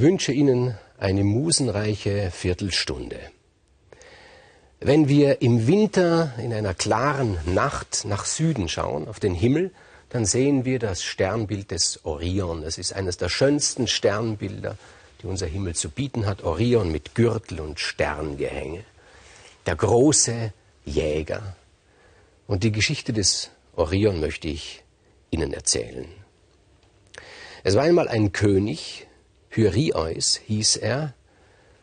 Ich wünsche Ihnen eine musenreiche Viertelstunde. Wenn wir im Winter in einer klaren Nacht nach Süden schauen, auf den Himmel, dann sehen wir das Sternbild des Orion. Das ist eines der schönsten Sternbilder, die unser Himmel zu bieten hat. Orion mit Gürtel und Sterngehänge. Der große Jäger. Und die Geschichte des Orion möchte ich Ihnen erzählen. Es war einmal ein König, Hyrieus hieß er,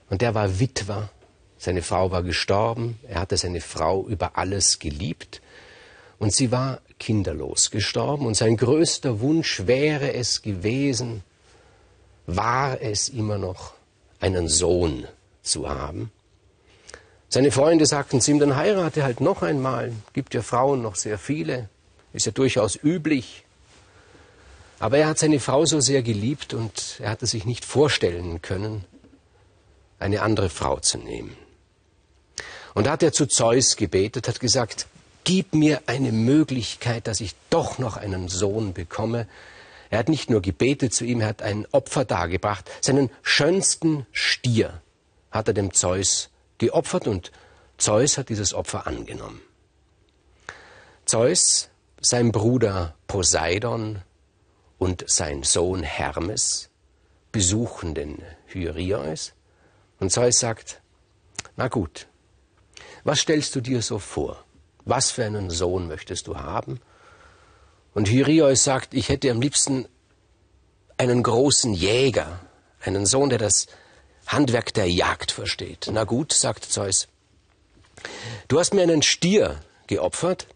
und der war Witwer. Seine Frau war gestorben, er hatte seine Frau über alles geliebt, und sie war kinderlos gestorben, und sein größter Wunsch wäre es gewesen, war es immer noch, einen Sohn zu haben. Seine Freunde sagten zu ihm, dann heirate halt noch einmal, gibt ja Frauen noch sehr viele, ist ja durchaus üblich. Aber er hat seine Frau so sehr geliebt und er hatte sich nicht vorstellen können, eine andere Frau zu nehmen. Und da hat er zu Zeus gebetet, hat gesagt, gib mir eine Möglichkeit, dass ich doch noch einen Sohn bekomme. Er hat nicht nur gebetet zu ihm, er hat ein Opfer dargebracht. Seinen schönsten Stier hat er dem Zeus geopfert und Zeus hat dieses Opfer angenommen. Zeus, sein Bruder Poseidon und sein Sohn Hermes besuchen den Hyrieus. Und Zeus sagt, na gut, was stellst du dir so vor? Was für einen Sohn möchtest du haben? Und Hyrieus sagt, ich hätte am liebsten einen großen Jäger, einen Sohn, der das Handwerk der Jagd versteht. Na gut, sagt Zeus, du hast mir einen Stier geopfert,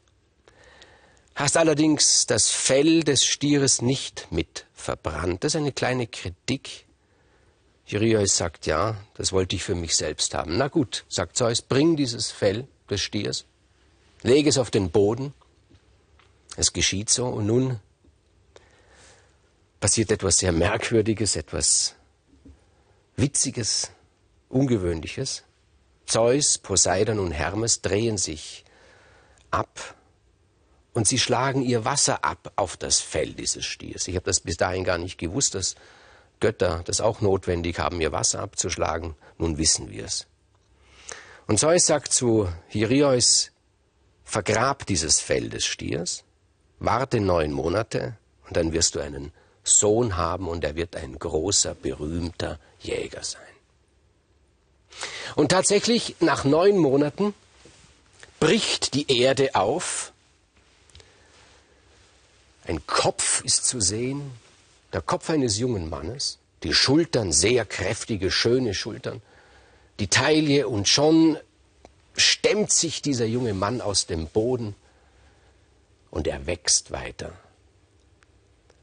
hast allerdings das Fell des Stieres nicht mit verbrannt. Das ist eine kleine Kritik. Hyrieus sagt, ja, das wollte ich für mich selbst haben. Na gut, sagt Zeus, bring dieses Fell des Stiers, lege es auf den Boden. Es geschieht so und nun passiert etwas sehr Merkwürdiges, etwas Witziges, Ungewöhnliches. Zeus, Poseidon und Hermes drehen sich ab und sie schlagen ihr Wasser ab auf das Fell dieses Stiers. Ich habe das bis dahin gar nicht gewusst, dass Götter das auch notwendig haben, ihr Wasser abzuschlagen. Nun wissen wir es. Und Zeus sagt zu Hyrieus, vergrab dieses Fell des Stiers, warte neun Monate und dann wirst du einen Sohn haben und er wird ein großer, berühmter Jäger sein. Und tatsächlich, nach neun Monaten bricht die Erde auf ein Kopf ist zu sehen, der Kopf eines jungen Mannes, die Schultern sehr kräftige, schöne Schultern, die Taille und schon stemmt sich dieser junge Mann aus dem Boden und er wächst weiter.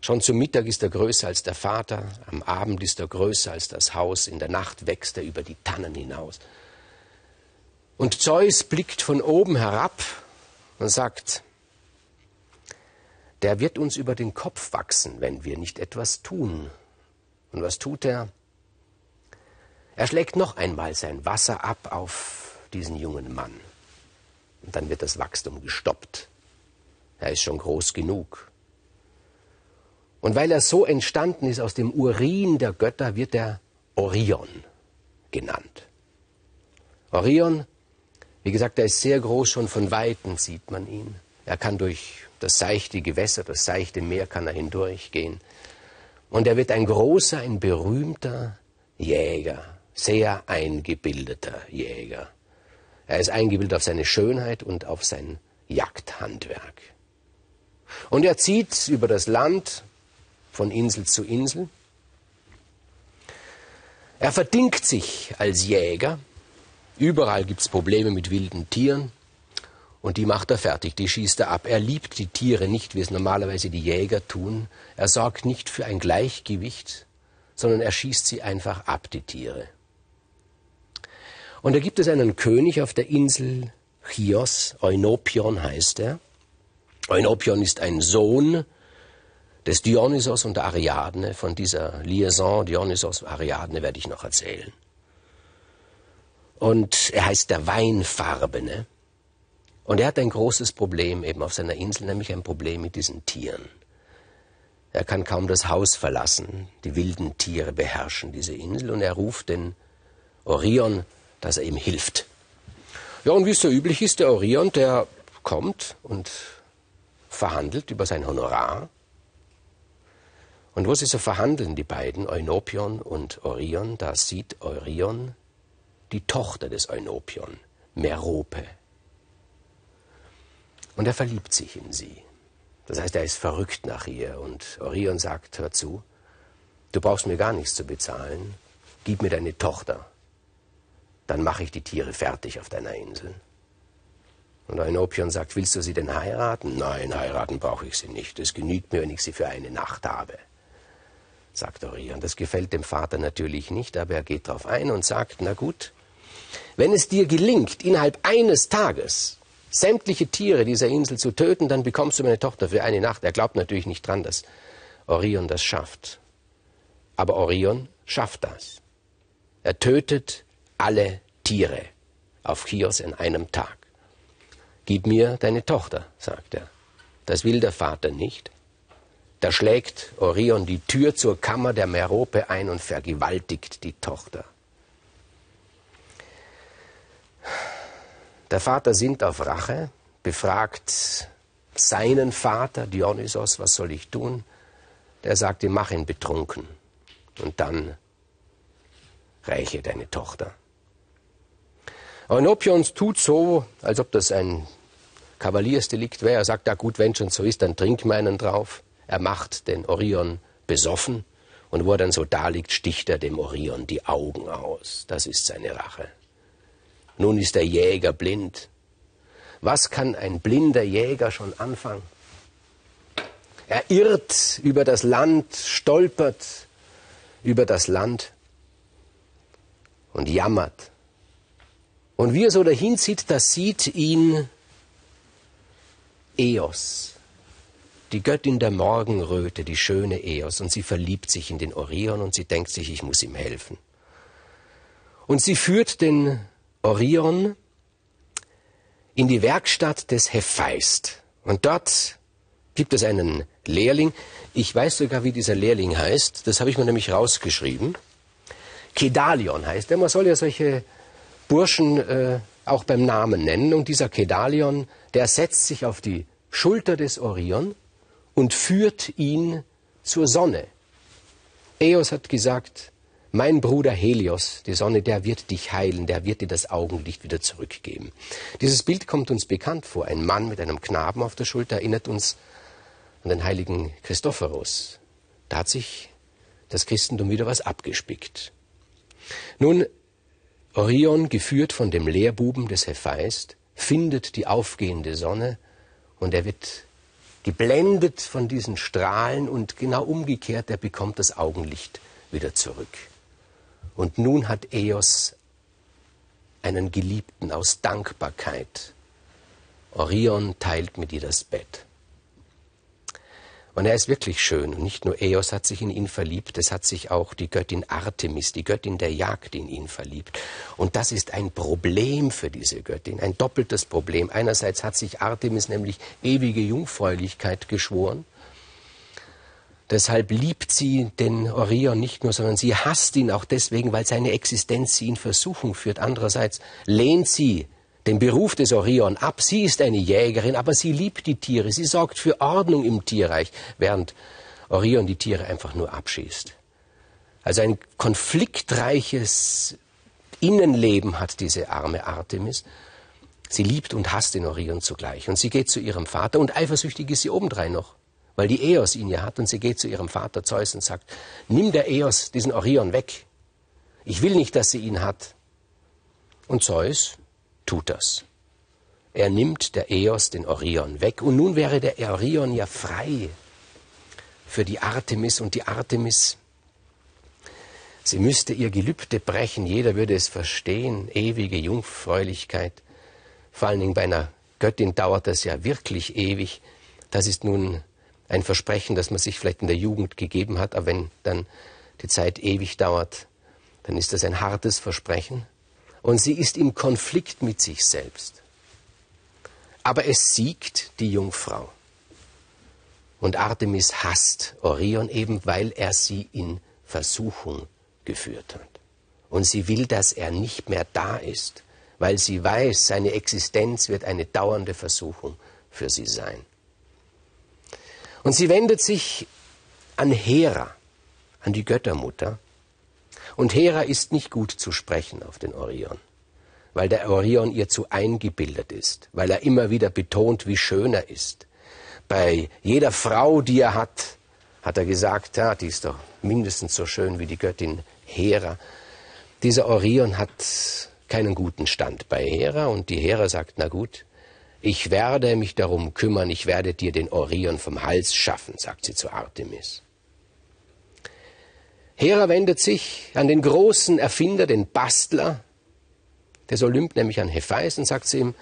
Schon zum Mittag ist er größer als der Vater, am Abend ist er größer als das Haus, in der Nacht wächst er über die Tannen hinaus. Und Zeus blickt von oben herab und sagt, der wird uns über den Kopf wachsen, wenn wir nicht etwas tun. Und was tut er? Er schlägt noch einmal sein Wasser ab auf diesen jungen Mann. Und dann wird das Wachstum gestoppt. Er ist schon groß genug. Und weil er so entstanden ist aus dem Urin der Götter, wird er Orion genannt. Orion, wie gesagt, er ist sehr groß, schon von Weitem sieht man ihn. Er kann durch das seichte Gewässer, das seichte Meer kann er hindurchgehen. Und er wird ein großer, ein berühmter Jäger, sehr eingebildeter Jäger. Er ist eingebildet auf seine Schönheit und auf sein Jagdhandwerk. Und er zieht über das Land von Insel zu Insel. Er verdingt sich als Jäger. Überall gibt es Probleme mit wilden Tieren. Und die macht er fertig, die schießt er ab. Er liebt die Tiere nicht, wie es normalerweise die Jäger tun. Er sorgt nicht für ein Gleichgewicht, sondern er schießt sie einfach ab, die Tiere. Und da gibt es einen König auf der Insel Chios, Eunopion heißt er. Eunopion ist ein Sohn des Dionysos und der Ariadne. Von dieser Liaison Dionysos-Ariadne werde ich noch erzählen. Und er heißt der Weinfarbene. Und er hat ein großes Problem eben auf seiner Insel, nämlich ein Problem mit diesen Tieren. Er kann kaum das Haus verlassen. Die wilden Tiere beherrschen diese Insel und er ruft den Orion, dass er ihm hilft. Ja, und wie es so üblich ist, der Orion, der kommt und verhandelt über sein Honorar. Und wo sie so verhandeln, die beiden, Eunopion und Orion, da sieht Orion die Tochter des Eunopion, Merope. Und er verliebt sich in sie. Das heißt, er ist verrückt nach ihr. Und Orion sagt, hör zu, du brauchst mir gar nichts zu bezahlen, gib mir deine Tochter, dann mache ich die Tiere fertig auf deiner Insel. Und Eunopion sagt, willst du sie denn heiraten? Nein, heiraten brauche ich sie nicht. Es genügt mir, wenn ich sie für eine Nacht habe, sagt Orion. Das gefällt dem Vater natürlich nicht, aber er geht darauf ein und sagt, na gut, wenn es dir gelingt, innerhalb eines Tages sämtliche Tiere dieser Insel zu töten, dann bekommst du meine Tochter für eine Nacht. Er glaubt natürlich nicht dran, dass Orion das schafft. Aber Orion schafft das. Er tötet alle Tiere auf Chios in einem Tag. Gib mir deine Tochter, sagt er. Das will der Vater nicht. Da schlägt Orion die Tür zur Kammer der Merope ein und vergewaltigt die Tochter. Der Vater sinnt auf Rache, befragt seinen Vater, Dionysos, was soll ich tun? Der sagt ihm, mach ihn betrunken und dann räche deine Tochter. Eunopions tut so, als ob das ein Kavaliersdelikt wäre. Er sagt, ja gut, wenn schon so ist, dann trink meinen drauf. Er macht den Orion besoffen und wo er dann so da liegt, sticht er dem Orion die Augen aus. Das ist seine Rache. Nun ist der Jäger blind. Was kann ein blinder Jäger schon anfangen? Er irrt über das Land, stolpert über das Land und jammert. Und wie er so dahin zieht, da sieht ihn Eos, die Göttin der Morgenröte, die schöne Eos, und sie verliebt sich in den Orion und sie denkt sich, ich muss ihm helfen. Und sie führt den Orion in die Werkstatt des Hephaist. Und dort gibt es einen Lehrling. Ich weiß sogar, wie dieser Lehrling heißt. Das habe ich mir nämlich rausgeschrieben. Kedalion heißt er. Man soll ja solche Burschen äh, auch beim Namen nennen. Und dieser Kedalion, der setzt sich auf die Schulter des Orion und führt ihn zur Sonne. Eos hat gesagt, mein Bruder Helios, die Sonne, der wird dich heilen, der wird dir das Augenlicht wieder zurückgeben. Dieses Bild kommt uns bekannt vor. Ein Mann mit einem Knaben auf der Schulter erinnert uns an den heiligen Christophorus. Da hat sich das Christentum wieder was abgespickt. Nun, Orion, geführt von dem Lehrbuben des Hephaist, findet die aufgehende Sonne und er wird geblendet von diesen Strahlen und genau umgekehrt, er bekommt das Augenlicht wieder zurück. Und nun hat Eos einen Geliebten aus Dankbarkeit. Orion teilt mit ihr das Bett. Und er ist wirklich schön. Und nicht nur Eos hat sich in ihn verliebt, es hat sich auch die Göttin Artemis, die Göttin der Jagd, in ihn verliebt. Und das ist ein Problem für diese Göttin, ein doppeltes Problem. Einerseits hat sich Artemis nämlich ewige Jungfräulichkeit geschworen Deshalb liebt sie den Orion nicht nur, sondern sie hasst ihn auch deswegen, weil seine Existenz sie in Versuchung führt. Andererseits lehnt sie den Beruf des Orion ab. Sie ist eine Jägerin, aber sie liebt die Tiere. Sie sorgt für Ordnung im Tierreich, während Orion die Tiere einfach nur abschießt. Also ein konfliktreiches Innenleben hat diese arme Artemis. Sie liebt und hasst den Orion zugleich. Und sie geht zu ihrem Vater und eifersüchtig ist sie obendrein noch weil die Eos ihn ja hat und sie geht zu ihrem Vater Zeus und sagt, nimm der Eos diesen Orion weg. Ich will nicht, dass sie ihn hat. Und Zeus tut das. Er nimmt der Eos den Orion weg und nun wäre der Orion ja frei für die Artemis und die Artemis Sie müsste ihr Gelübde brechen, jeder würde es verstehen, ewige Jungfräulichkeit. Vor allen Dingen bei einer Göttin dauert das ja wirklich ewig. Das ist nun ein Versprechen, das man sich vielleicht in der Jugend gegeben hat, aber wenn dann die Zeit ewig dauert, dann ist das ein hartes Versprechen. Und sie ist im Konflikt mit sich selbst. Aber es siegt die Jungfrau. Und Artemis hasst Orion eben, weil er sie in Versuchung geführt hat. Und sie will, dass er nicht mehr da ist, weil sie weiß, seine Existenz wird eine dauernde Versuchung für sie sein. Und sie wendet sich an Hera, an die Göttermutter. Und Hera ist nicht gut zu sprechen auf den Orion, weil der Orion ihr zu eingebildet ist, weil er immer wieder betont, wie schön er ist. Bei jeder Frau, die er hat, hat er gesagt, ja, die ist doch mindestens so schön wie die Göttin Hera. Dieser Orion hat keinen guten Stand bei Hera und die Hera sagt, na gut, ich werde mich darum kümmern, ich werde dir den Orion vom Hals schaffen, sagt sie zu Artemis. Hera wendet sich an den großen Erfinder, den Bastler des Olymp, nämlich an Hephaes, und sagt zu ihm,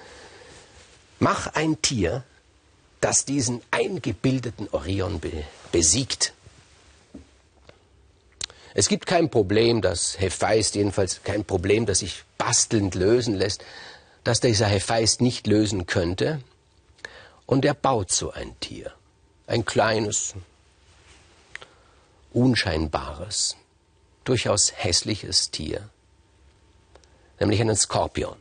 mach ein Tier, das diesen eingebildeten Orion be besiegt. Es gibt kein Problem, das Hephaist, jedenfalls kein Problem, das sich bastelnd lösen lässt, das dieser Hephaist nicht lösen könnte. Und er baut so ein Tier. Ein kleines, unscheinbares, durchaus hässliches Tier. Nämlich einen Skorpion.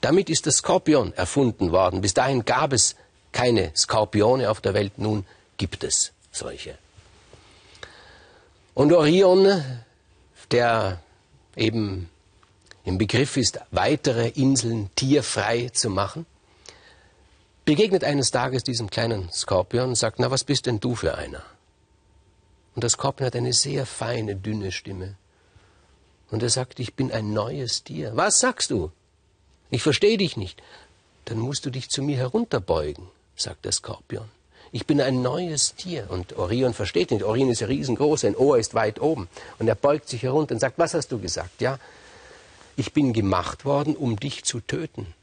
Damit ist der Skorpion erfunden worden. Bis dahin gab es keine Skorpione auf der Welt, nun gibt es solche. Und Orion, der eben im Begriff ist, weitere Inseln tierfrei zu machen, begegnet eines Tages diesem kleinen Skorpion und sagt, na, was bist denn du für einer? Und der Skorpion hat eine sehr feine, dünne Stimme. Und er sagt, ich bin ein neues Tier. Was sagst du? Ich verstehe dich nicht. Dann musst du dich zu mir herunterbeugen, sagt der Skorpion. Ich bin ein neues Tier. Und Orion versteht nicht. Orion ist riesengroß, sein Ohr ist weit oben. Und er beugt sich herunter und sagt, was hast du gesagt? Ja, ich bin gemacht worden, um dich zu töten,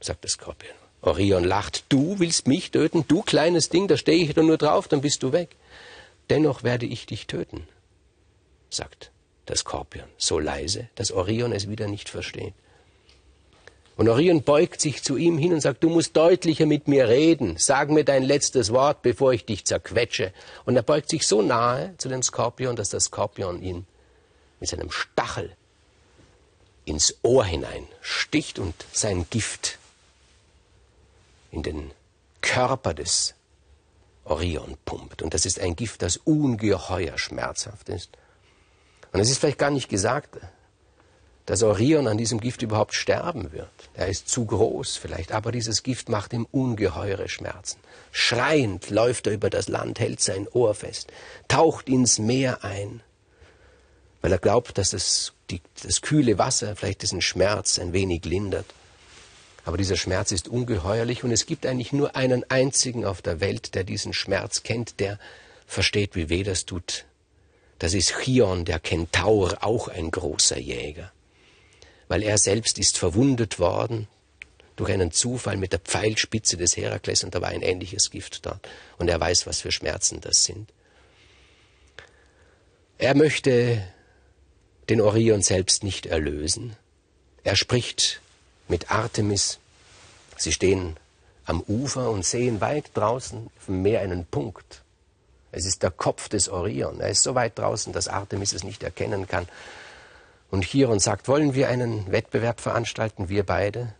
sagt der Skorpion. Orion lacht, du willst mich töten, du kleines Ding, da stehe ich doch nur drauf, dann bist du weg. Dennoch werde ich dich töten, sagt der Skorpion, so leise, dass Orion es wieder nicht versteht. Und Orion beugt sich zu ihm hin und sagt, du musst deutlicher mit mir reden, sag mir dein letztes Wort, bevor ich dich zerquetsche. Und er beugt sich so nahe zu dem Skorpion, dass der Skorpion ihn mit seinem Stachel ins Ohr hinein sticht und sein Gift in den Körper des Orion pumpt. Und das ist ein Gift, das ungeheuer schmerzhaft ist. Und es ist vielleicht gar nicht gesagt, dass Orion an diesem Gift überhaupt sterben wird. Er ist zu groß vielleicht, aber dieses Gift macht ihm ungeheure Schmerzen. Schreiend läuft er über das Land, hält sein Ohr fest, taucht ins Meer ein, weil er glaubt, dass das, die, das kühle Wasser vielleicht diesen Schmerz ein wenig lindert. Aber dieser Schmerz ist ungeheuerlich und es gibt eigentlich nur einen einzigen auf der Welt, der diesen Schmerz kennt, der versteht, wie weh das tut. Das ist Chion, der Kentaur, auch ein großer Jäger. Weil er selbst ist verwundet worden durch einen Zufall mit der Pfeilspitze des Herakles und da war ein ähnliches Gift dort. Und er weiß, was für Schmerzen das sind. Er möchte den Orion selbst nicht erlösen. Er spricht mit Artemis. Sie stehen am Ufer und sehen weit draußen vom Meer einen Punkt. Es ist der Kopf des Orion. Er ist so weit draußen, dass Artemis es nicht erkennen kann. Und Chiron sagt, wollen wir einen Wettbewerb veranstalten, wir beide,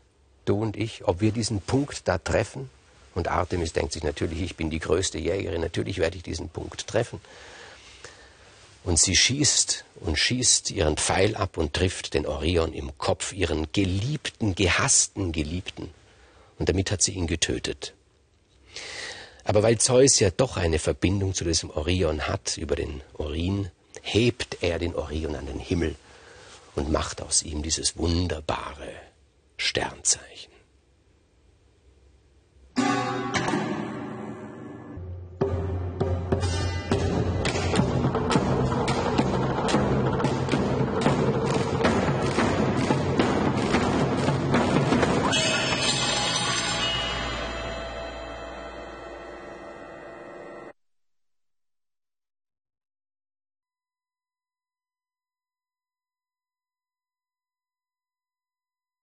du und ich, ob wir diesen Punkt da treffen? Und Artemis denkt sich natürlich, ich bin die größte Jägerin, natürlich werde ich diesen Punkt treffen. Und sie schießt und schießt ihren Pfeil ab und trifft den Orion im Kopf, ihren geliebten, gehassten Geliebten. Und damit hat sie ihn getötet. Aber weil Zeus ja doch eine Verbindung zu diesem Orion hat, über den Urin, hebt er den Orion an den Himmel und macht aus ihm dieses wunderbare Sternzeichen.